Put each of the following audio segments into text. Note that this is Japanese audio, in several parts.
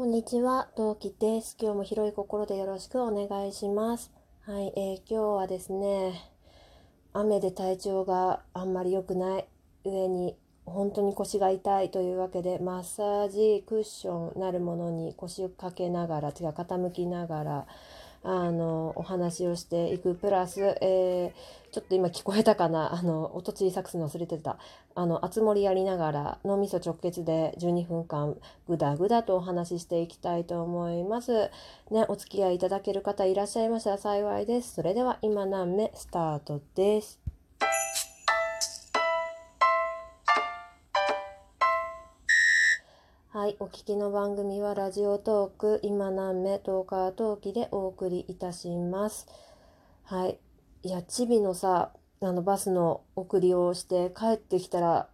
こんにちは、同期です。今日も広い心でよろしくお願いします。はい、えー、今日はですね、雨で体調があんまり良くない上に本当に腰が痛いというわけでマッサージクッションなるものに腰をかけながら違う傾きながらあのお話をしていくプラス、えー、ちょっと今聞こえたかな？あの音小さくするの忘れてたあの熱盛やりながら脳みそ直結で12分間ぐだぐだとお話ししていきたいと思います。ね、お付き合いいただける方いらっしゃいましたら幸いです。それでは今何目スタートです。はい、お聞きの番組はラジオトーク今何目トーカートーキでお送りいたします。はい、いやチビのさあのバスの送りをして帰ってきたら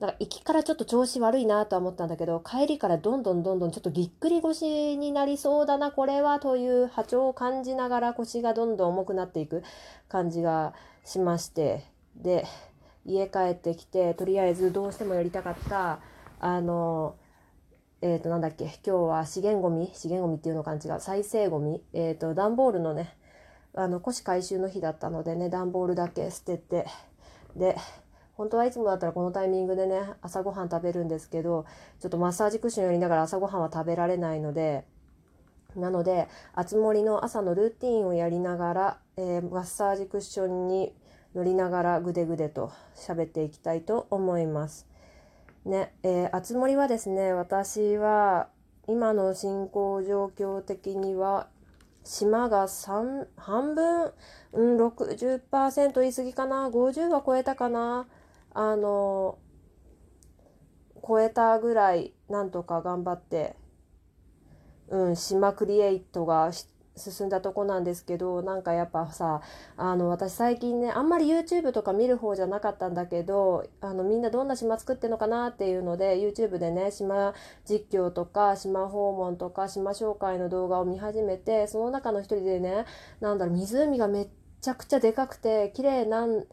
なんか行きからちょっと調子悪いなとは思ったんだけど帰りからどんどんどんどんちょっとぎっくり腰になりそうだなこれはという波長を感じながら腰がどんどん重くなっていく感じがしましてで家帰ってきてとりあえずどうしてもやりたかったあのえっ、ー、と、なんだっけ、今日は資源ごみ資源ごみっていうのか違う。再生ごみえっ、ー、と、段ボールのね、あの、古紙回収の日だったのでね、段ボールだけ捨てて、で、本当はいつもだったらこのタイミングでね、朝ごはん食べるんですけど、ちょっとマッサージクッションやりながら朝ごはんは食べられないので、なので、あつ森の朝のルーティンをやりながら、えー、マッサージクッションに乗りながらぐでぐでと喋っていきたいと思います。ね、えー、あつ森はですね、私は今の進行状況的には島が3半分、うん、60%言い過ぎかな50は超えたかなあの超えたぐらいなんとか頑張ってうん島クリエイトが進んだとこなんですけどなんかやっぱさあの私最近ねあんまり YouTube とか見る方じゃなかったんだけどあのみんなどんな島作ってんのかなっていうので YouTube でね島実況とか島訪問とか島紹介の動画を見始めてその中の一人でねなんだろう湖がめっちゃくちゃでかくて綺麗なん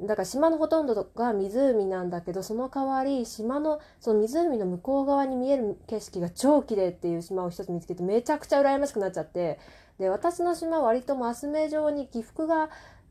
だから島のほとんどが湖なんだけどその代わり島のその湖の向こう側に見える景色が超綺麗っていう島を一つ見つけてめちゃくちゃ羨ましくなっちゃって。で私の島は割とマス目状に起伏が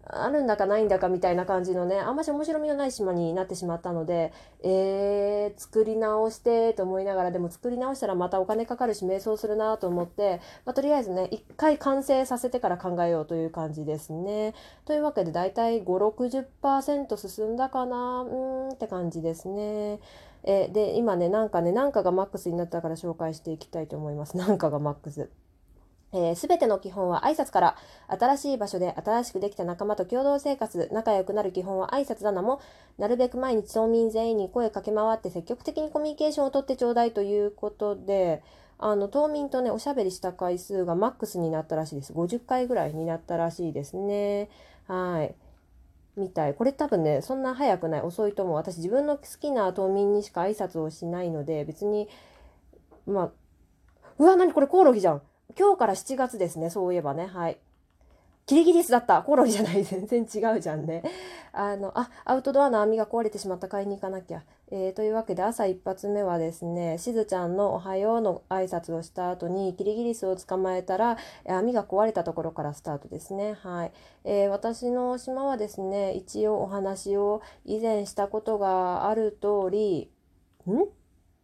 あるんだかないんだかみたいな感じのねあんまし面白みのない島になってしまったのでえー、作り直してと思いながらでも作り直したらまたお金かかるし迷走するなと思って、まあ、とりあえずね一回完成させてから考えようという感じですね。というわけでだいたい560%進んだかなうんって感じですね。えで今ねなんかねなんかがマックスになったから紹介していきたいと思います。なんかがマックス。す、べ、ての基本は挨拶から、新しい場所で新しくできた仲間と共同生活、仲良くなる基本は挨拶だなも、なるべく毎日島民全員に声かけ回って積極的にコミュニケーションをとってちょうだいということで、あの、島民とね、おしゃべりした回数がマックスになったらしいです。50回ぐらいになったらしいですね。はい。みたい。これ多分ね、そんな早くない。遅いと思う。私自分の好きな島民にしか挨拶をしないので、別に、まあ、うわ、何これコオロギじゃん。今日から7月ですね、そういえばね。はい。キリギリスだった。コロギじゃない。全然違うじゃんね。あの、あ、アウトドアの網が壊れてしまった。買いに行かなきゃ。えー、というわけで朝一発目はですね、しずちゃんのおはようの挨拶をした後に、キリギリスを捕まえたら、網が壊れたところからスタートですね。はい。えー、私の島はですね、一応お話を以前したことがある通り、ん？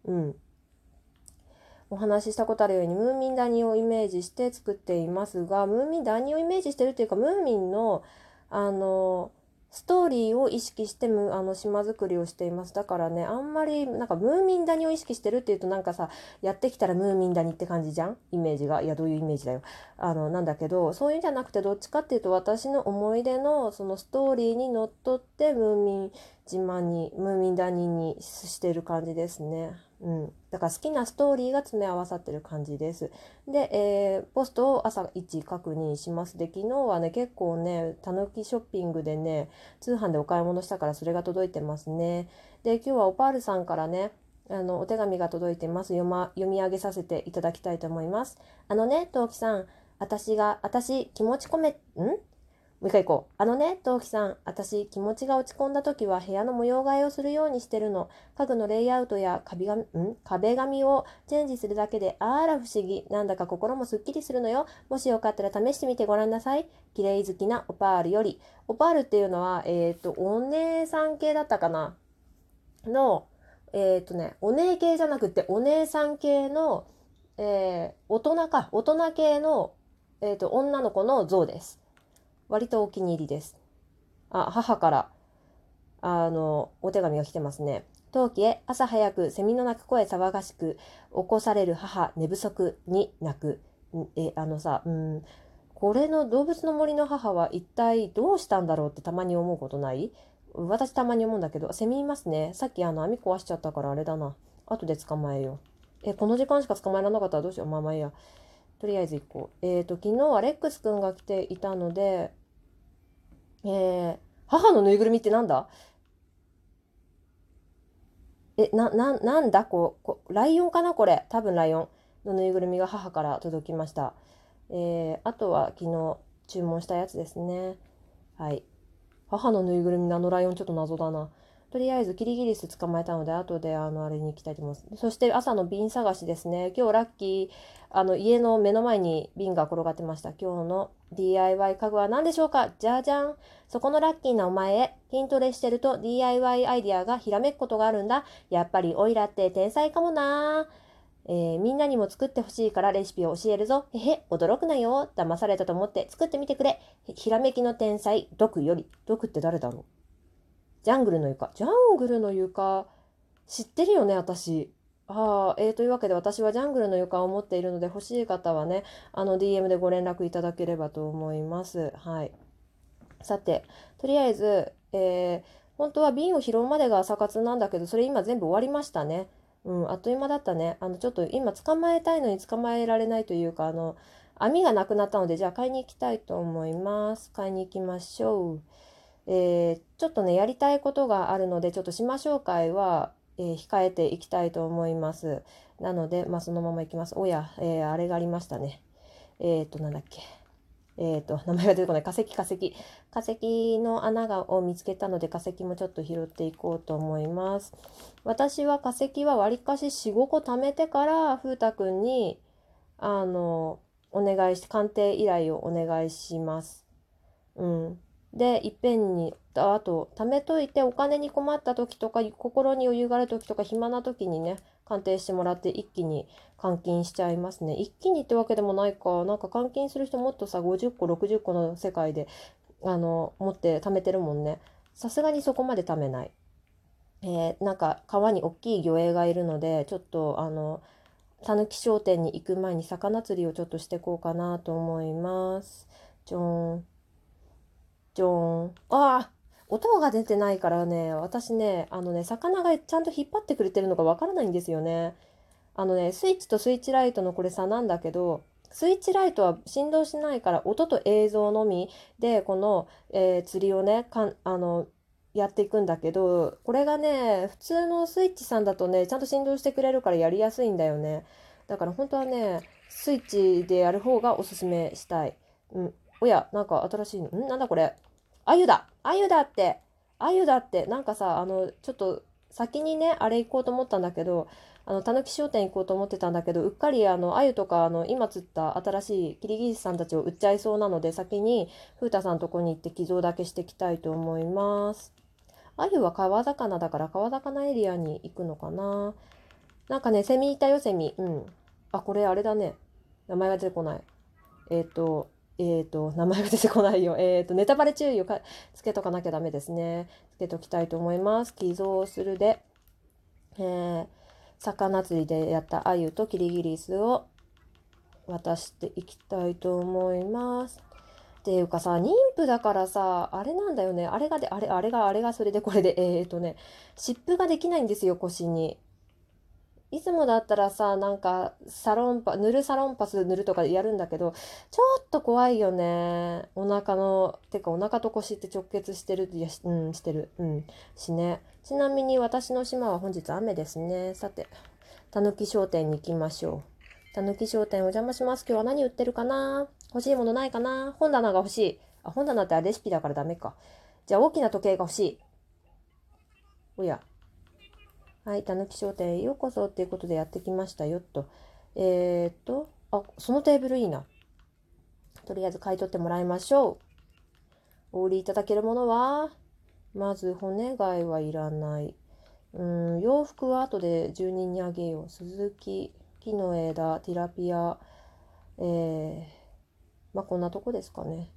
うん。お話ししたことあるようにムーミン谷をイメージして作っていますがムーミン谷をイメージしてるっていうかムーミンのあのストーリーを意識してむあの島作りをしています。だからね、あんまりなんかムーミン谷を意識してるっていうとなんかさ、やってきたらムーミン谷って感じじゃん？イメージが。いや、どういうイメージだよ。あの、なんだけど、そういうんじゃなくてどっちかっていうと私の思い出のそのストーリーにのっとってムーミン島に、ムーミン谷にしてる感じですね。うん、だから好きなストーリーが詰め合わさってる感じです。で、えー、ポストを朝1確認します。で、昨日はね、結構ね、たぬきショッピングでね、通販でお買い物したからそれが届いてますね。で、今日はオパールさんからね、あの、お手紙が届いてます。読ま、読み上げさせていただきたいと思います。あのね、トウキさん、私が、私、気持ち込め、ん？もう一回行こう。あのね、トウキさん、私、気持ちが落ち込んだ時は部屋の模様替えをするようにしてるの。家具のレイアウトや壁紙、ん壁紙をチェンジするだけで、あら不思議。なんだか心もすっきりするのよ。もしよかったら試してみてごらんなさい。綺麗好きなオパールより。オパールっていうのは、えっ、ー、と、お姉さん系だったかなの、えっ、ー、とね、お姉系じゃなくて、お姉さん系の、えー、大人か、大人系の、えっ、と、女の子の像です。割とお気に入りです。あ、母から、あの、お手紙が来てますね。陶器へ朝早くセミの鳴く声騒がしく起こされる母寝不足に泣く。え、あのさ、うん、これの動物の森の母は一体どうしたんだろうってたまに思うことない？私たまに思うんだけど、セミいますね。さっきあの網壊しちゃったからあれだな。後で捕まえよう。え、この時間しか捕まえられなかったらどうしよう。まあまあいいや。とりあえず行こう。えっ、ー、と、昨日はレックスくんが来ていたので、えー、母のぬいぐるみってなんだ？え、な、な、なんだ？こう、こライオンかなこれ？多分ライオンのぬいぐるみが母から届きました。えー、あとは昨日注文したやつですね。はい。母のぬいぐるみのあのライオンちょっと謎だな。とりあえずキリギリス捕まえたので、後であの、あれに行きたいと思います。そして朝の瓶探しですね。今日ラッキー、あの、家の目の前に瓶が転がってました。今日の DIY 家具は何でしょうか？じゃじゃん。そこのラッキーなお前へ、筋トレしてると DIY アイディアがひらめくことがあるんだ。やっぱりオイラって天才かもなえー、みんなにも作ってほしいからレシピを教えるぞ。へへ、驚くなよ。騙されたと思って作ってみてくれ。ひらめきの天才、毒より。毒って誰だろう？ジャングルの床。ジャングルの床、知ってるよね、私。ああ、えー、というわけで私はジャングルの床を持っているので欲しい方はね、あの DM でご連絡いただければと思います。はい。さて、とりあえず、えー、本当は瓶を拾うまでが朝活なんだけど、それ今全部終わりましたね。うん、あっという間だったね。あの、ちょっと今捕まえたいのに捕まえられないというか、あの、網がなくなったので、じゃあ買いに行きたいと思います。買いに行きましょう。えー、ちょっとね、やりたいことがあるので、ちょっと島紹介は、えー、控えていきたいと思います。なので、まあ、そのままいきます。おや、えー、あれがありましたね。えっ、と、なんだっけ。えっ、と、名前が出てこない。化石、化石。化石の穴がを見つけたので、化石もちょっと拾っていこうと思います。私は化石はわりかし4、5個貯めてから、風太くんに、あの、お願いして、鑑定依頼をお願いします。うん。でいっぺんにあと貯めといてお金に困った時とか心に余裕がある時とか暇な時にね鑑定してもらって一気に換金しちゃいますね。一気にってわけでもないかなんか換金する人もっとさ50個60個の世界であの持って貯めてるもんね。さすがにそこまで貯めない、えー、なんか川に大きい魚影がいるのでちょっとあのたぬき商店に行く前に魚釣りをちょっとしていこうかなと思います。じゃーんじゃーん。ああ音が出てないからね、私ね、あのね、魚がちゃんと引っ張ってくれてるのかわからないんですよね。あのね、スイッチとスイッチライトのこれ差なんだけど、スイッチライトは振動しないから音と映像のみでこの、えー、釣りをねかんあのやっていくんだけどこれがね普通のスイッチさんだとねちゃんと振動してくれるからやりやすいんだよねだから本当はねスイッチでやる方がおすすめしたい、うん、おや、なんか新しいの。ん？なんだこれ？あゆだあゆだってあゆだってなんかさ、あの、ちょっと先にね、あれ行こうと思ったんだけど、あの、たぬき商店行こうと思ってたんだけど、うっかりあの、あゆとか、あの、今釣った新しいキリギリスさんたちを売っちゃいそうなので、先に風太さんとこに行って寄贈だけしていきたいと思います。あゆは川魚だから川魚エリアに行くのかななんかね、セミいたよ、セミ。うん。あ、これあれだね。名前が出てこない。えっ、ー、と、えっ、ー、と、名前が出てこないよ。えっ、ー、と、ネタバレ注意をかつけとかなきゃダメですね。つけときたいと思います。寄贈するで、えー、魚釣りでやったアユとキリギリスを渡していきたいと思います。っていうかさ、妊婦だからさ、あれなんだよね。あれがで、あれ、あれが、あれがそれでこれで、えっ、ー、とね、湿布ができないんですよ、腰に。いつもだったらさ、なんか、サロンパ、塗るサロンパス塗るとかやるんだけど、ちょっと怖いよね。お腹の、てかお腹と腰って直結してる、いや、うん、してる。うん、しね。ちなみに私の島は本日雨ですね。さて、たぬき商店に行きましょう。たぬき商店お邪魔します。今日は何売ってるかな？欲しいものないかな？本棚が欲しい。あ、本棚ってレシピだからダメか。じゃあ大きな時計が欲しい。おや。はい、たぬき商店へようこそっていうことでやってきましたよと。えー、っと、あ、そのテーブルいいな。とりあえず買い取ってもらいましょう。お売りいただけるものは、まず骨貝はいらない。うん、洋服は後で住人にあげよう。鈴木、木の枝、ティラピア、えー、まあこんなとこですかね。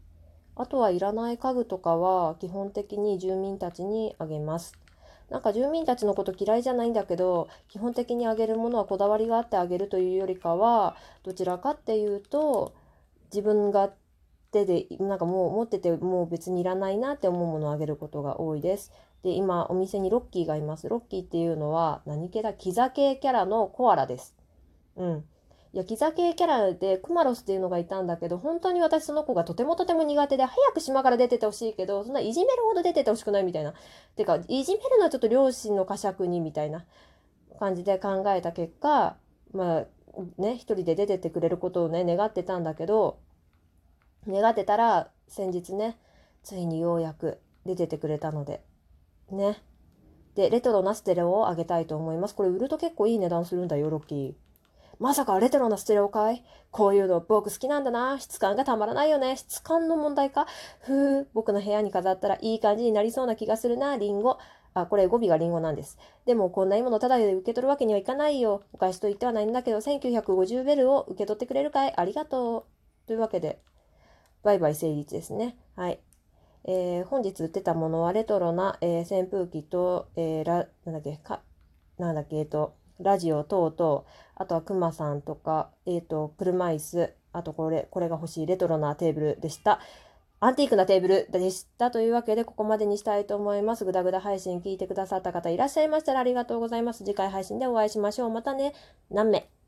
あとはいらない家具とかは基本的に住民たちにあげます。なんか住民たちのこと嫌いじゃないんだけど、基本的にあげるものはこだわりがあってあげるというよりかは、どちらかっていうと、自分が手で、なんかもう持っててもう別にいらないなって思うものをあげることが多いです。で、今お店にロッキーがいます。ロッキーっていうのは何系だキザ系キャラのコアラです。うん。いや、キザ系キャラでクマロスっていうのがいたんだけど、本当に私その子がとてもとても苦手で、早く島から出ててほしいけど、そんないじめるほど出ててほしくないみたいな。てか、いじめるのはちょっと両親の呵責にみたいな感じで考えた結果、まあ、ね、一人で出てってくれることをね、願ってたんだけど、願ってたら、先日ね、ついにようやく出ててくれたので、ね。で、レトロなステレオをあげたいと思います。これ売ると結構いい値段するんだよ、ロッキー。まさかレトロなステレオかいこういうの僕好きなんだな。質感がたまらないよね。質感の問題か？ふう、僕の部屋に飾ったらいい感じになりそうな気がするな、リンゴ。あ、これ語尾がリンゴなんです。でもこんないいものただで受け取るわけにはいかないよ。お返しと言ってはないんだけど、1950ベルを受け取ってくれるかい？ありがとう。というわけで、バイバイ成立ですね。はい。えー、本日売ってたものはレトロな、えー、扇風機と、えー、ラ、なんだっけ、か、なんだっけ、えっと、ラジオ等々、あとはクマさんとか、えっ、ー、と、車椅子、あとこれ、これが欲しいレトロなテーブルでした。アンティークなテーブルでしたというわけで、ここまでにしたいと思います。ぐだぐだ配信聞いてくださった方いらっしゃいましたらありがとうございます。次回配信でお会いしましょう。またね。何名？